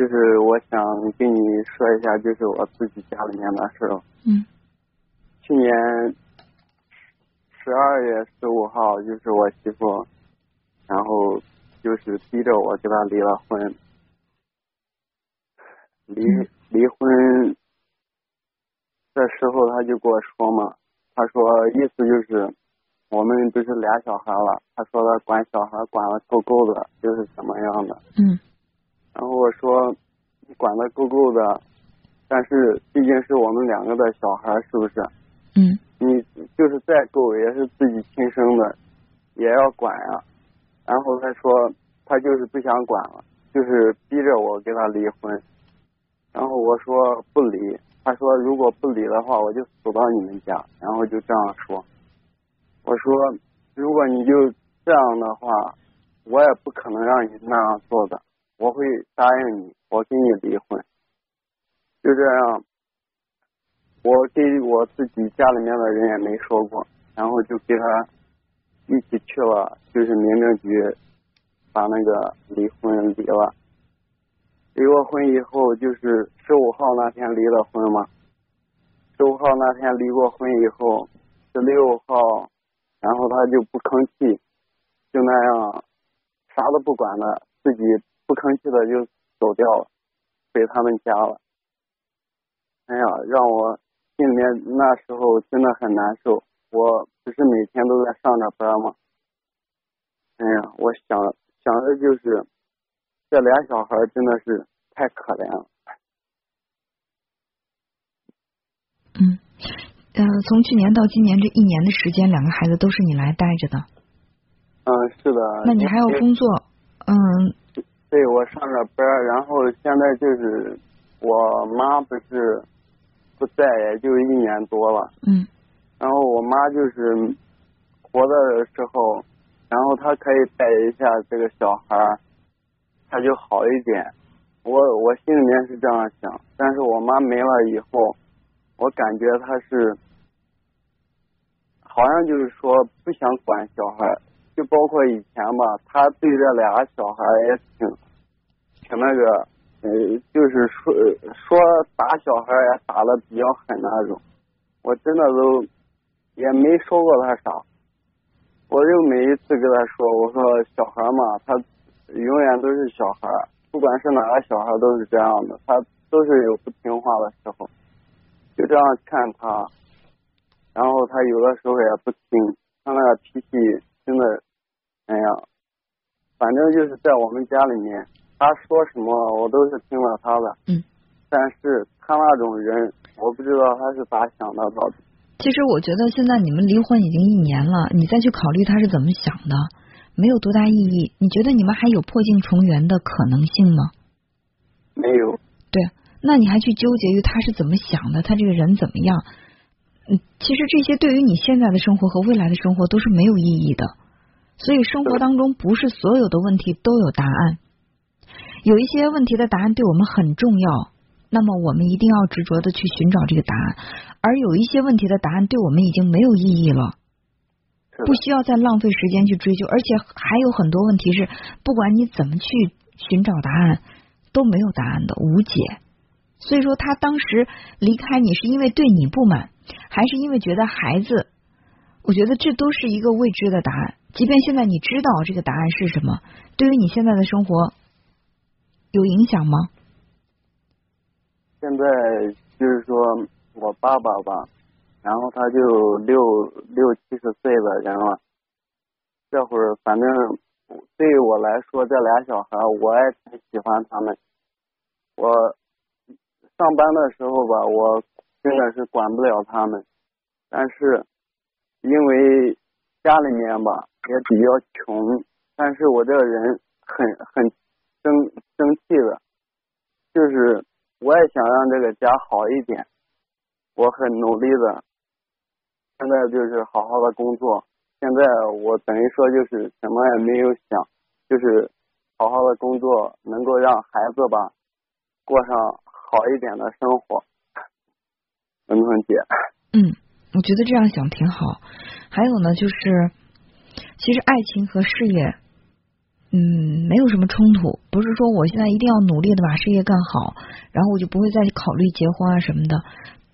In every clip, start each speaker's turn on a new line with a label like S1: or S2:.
S1: 就是我想跟你说一下，就是我自己家里面的事儿。
S2: 嗯
S1: 去年十二月十五号，就是我媳妇，然后就是逼着我跟她离了婚。离
S2: 嗯
S1: 离婚的时候，她就跟我说嘛，她说意思就是我们不是俩小孩了，她说她管小孩管的够够的，就是怎么样的。
S2: 嗯
S1: 然后我说你管的够够的，但是毕竟是我们两个的小孩，是不是？
S2: 嗯
S1: 你就是再够也是自己亲生的，也要管呀、然后他说他就是不想管了，就是逼着我跟他离婚。然后我说不离，他说如果不离的话，我就死到你们家。然后就这样说。我说如果你就这样的话，我也不可能让你那样做的，我会答应你，我跟你离婚。就这样，我给我自己家里面的人也没说过，然后就跟他一起去了，就是民政局把那个离婚离了。离过婚以后，就是十五号那天离的婚嘛。十五号那天离过婚以后，十六号，然后他就不吭气，就那样啥都不管了，自己不吭气的就走掉了，回他们家了。哎呀，让我心里面那时候真的很难受。我不是每天都在上着班吗？哎呀，我想想的就是这俩小孩真的是太可怜了。
S2: 嗯，呃，从去年到今年这一年的时间，两个孩子都是你来带着的。
S1: 嗯，是的。
S2: 那你还要工作，嗯
S1: 对，我上着班，然后现在就是我妈不是不在，也就一年多了。
S2: 嗯
S1: 然后我妈就是活的时候，然后她可以带一下这个小孩儿，她就好一点。我我心里面是这样想，但是我妈没了以后，我感觉她是好像就是说不想管小孩儿，就包括以前吧，她对这俩小孩也挺挺那个，呃，就是说说打小孩也打的比较狠那种。我真的都也没说过他啥，我就每一次跟他说，我说小孩嘛，他永远都是小孩，不管是哪个小孩都是这样的，他都是有不听话的时候，就这样劝他，然后他有的时候也不听，他那个脾气真的，哎呀，反正就是在我们家里面，他说什么我都是听了他的，
S2: 嗯，
S1: 但是他那种人，我不知道他是咋想的到底。
S2: 其实我觉得现在你们离婚已经一年了，你再去考虑他是怎么想的，没有多大意义。你觉得你们还有破镜重圆的可能性吗？
S1: 没有，
S2: 对，那你还去纠结于他是怎么想的，他这个人怎么样？嗯，其实这些对于你现在的生活和未来的生活都是没有意义的。所以生活当中不是所有的问题都有答案，有一些问题的答案对我们很重要，那么我们一定要执着的去寻找这个答案。而有一些问题的答案对我们已经没有意义了，不需要再浪费时间去追究，而且还有很多问题是不管你怎么去寻找答案都没有答案的，无解。所以说，他当时离开你是因为对你不满，还是因为觉得孩子？我觉得这都是一个未知的答案。即便现在你知道这个答案是什么，对于你现在的生活有影响吗？
S1: 现在就是说我爸爸吧，然后他就六六七十岁的人了，这会儿反正对于我来说，这俩小孩我也挺喜欢他们。我上班的时候吧，我真的是管不了他们，但是因为家里面吧也比较穷，但是我这个人很很生生气的，就是我也想让这个家好一点，我很努力的，现在就是好好的工作。现在我等于说就是什么也没有想，就是好好的工作，能够让孩子吧过上好一点的生活。能不能姐，
S2: 嗯，我觉得这样想挺好。还有呢，就是其实爱情和事业嗯，没有什么冲突，不是说我现在一定要努力的把事业干好，然后我就不会再考虑结婚啊什么的。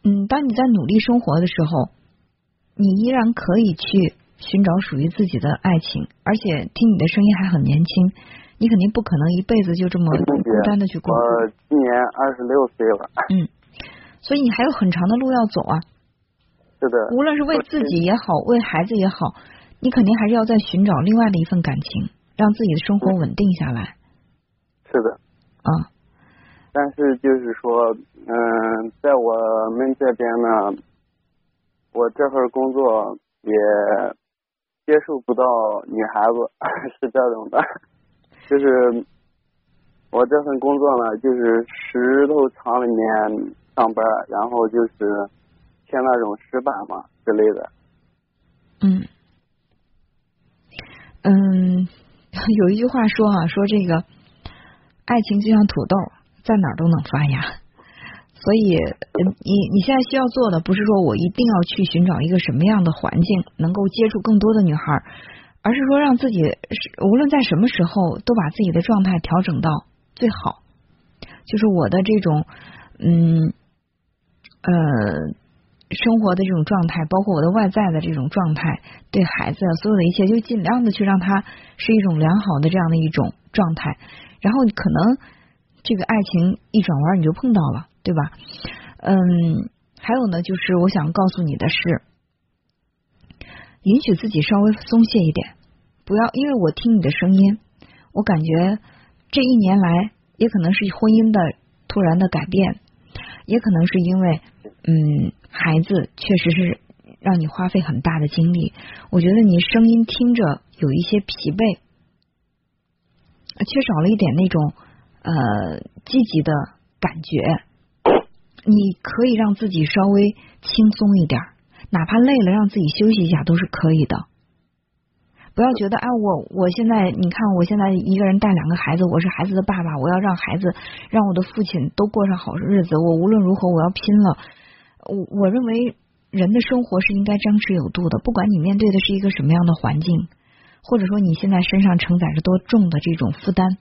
S2: 嗯，当你在努力生活的时候，你依然可以去寻找属于自己的爱情，而且听你的声音还很年轻，你肯定不可能一辈子就这么孤单的去过。
S1: 我今年二十六岁了。
S2: 嗯，所以你还有很长的路要走啊。
S1: 是的。
S2: 无论是为自己也好，为孩子也好，你肯定还是要再寻找另外的一份感情，让自己的生活稳定下来。
S1: 是的。
S2: 啊。
S1: 但是就是说，嗯，在我们这边呢，我这份工作也接受不到女孩子，是这种的。就是我这份工作呢，就是石头厂里面上班，然后就是贴那种石板嘛之类的。
S2: 嗯嗯，有一句话说啊，说这个爱情就像土豆。在哪儿都能发芽，所以你你现在需要做的不是说我一定要去寻找一个什么样的环境能够接触更多的女孩，而是说让自己无论在什么时候都把自己的状态调整到最好。就是我的这种嗯呃生活的这种状态，包括我的外在的这种状态，对孩子所有的一切，就尽量的去让他是一种良好的这样的一种状态，然后可能。这个爱情一转弯你就碰到了，对吧？嗯，还有呢，就是我想告诉你的是，允许自己稍微松懈一点，不要因为我听你的声音，我感觉这一年来也可能是婚姻的突然的改变，也可能是因为嗯孩子确实是让你花费很大的精力，我觉得你声音听着有一些疲惫，缺少了一点那种。呃，积极的感觉，你可以让自己稍微轻松一点，哪怕累了，让自己休息一下都是可以的。不要觉得，哎，我我现在，你看，我现在一个人带两个孩子，我是孩子的爸爸，我要让孩子，让我的父亲都过上好日子。我无论如何，我要拼了。我我认为，人的生活是应该张弛有度的，不管你面对的是一个什么样的环境，或者说你现在身上承载着多重的这种负担。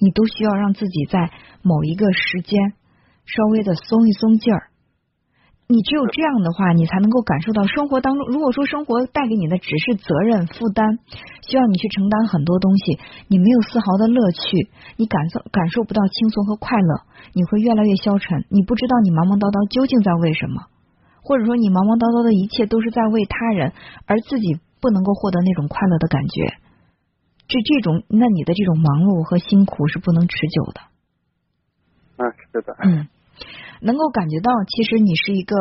S2: 你都需要让自己在某一个时间稍微的松一松劲儿，你只有这样的话，你才能够感受到生活当中。如果说生活带给你的只是责任负担，需要你去承担很多东西，你没有丝毫的乐趣，你感受感受不到轻松和快乐，你会越来越消沉。你不知道你忙忙叨叨究竟在为什么，或者说你忙忙叨叨的一切都是在为他人，而自己不能够获得那种快乐的感觉。这这种，那你的这种忙碌和辛苦是不能持久的。
S1: 嗯，是的。
S2: 嗯，能够感觉到，其实你是一个，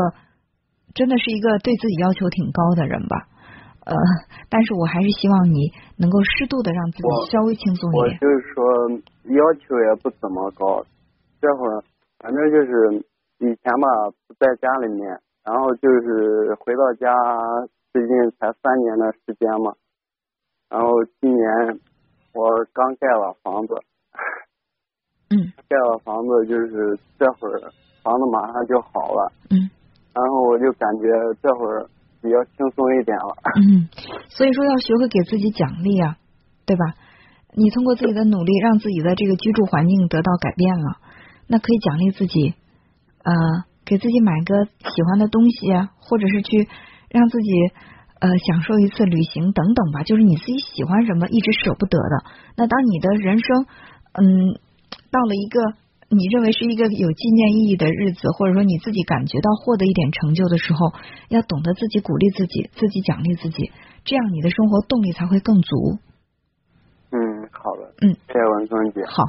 S2: 真的是一个对自己要求挺高的人吧？呃，但是我还是希望你能够适度的让自己稍微轻松
S1: 一点。我就是说，要求也不怎么高。这会儿，反正就是以前吧，不在家里面，然后就是回到家，最近才三年的时间嘛。然后今年我刚盖了房子，盖了房子就是这会儿房子马上就好了，
S2: 嗯，
S1: 然后我就感觉这会儿比较轻松一点了，
S2: 嗯，所以说要学会给自己奖励啊，对吧？你通过自己的努力让自己的这个居住环境得到改变了，那可以奖励自己，呃，给自己买个喜欢的东西啊，或者是去让自己。呃，享受一次旅行等等吧，就是你自己喜欢什么，一直舍不得的。那当你的人生，嗯，到了一个你认为是一个有纪念意义的日子，或者说你自己感觉到获得一点成就的时候，要懂得自己鼓励自己，自己奖励自己，这样你的生活动力才会更足。
S1: 嗯，好的。
S2: 嗯，
S1: 谢谢文松姐。
S2: 好，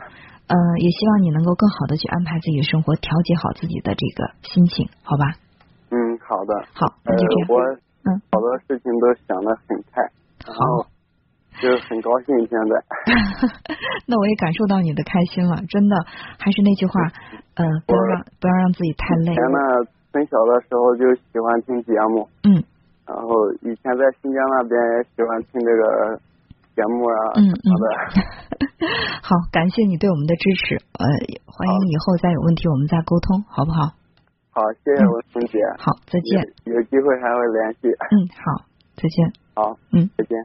S2: 呃，也希望你能够更好的去安排自己的生活，调节好自己的这个心情，好吧？
S1: 嗯，好的。
S2: 好，那就这
S1: 样。
S2: 嗯，
S1: 好多事情都想的很开，然后就是很高兴现在。
S2: 那我也感受到你的开心了，真的。还是那句话，嗯，不要让不要让自己太累。以
S1: 前呢，很小的时候就喜欢听节目，
S2: 嗯，
S1: 然后以前在新疆那边也喜欢听这个节目啊，
S2: 嗯嗯。
S1: 好，
S2: 感谢你对我们的支持，呃，欢迎以后再有问题我们再沟通，好不好？
S1: 好，谢谢文春姐。
S2: 好，再见。
S1: 有机会还会联系。
S2: 嗯，好，再见。
S1: 好，
S2: 嗯，
S1: 再见。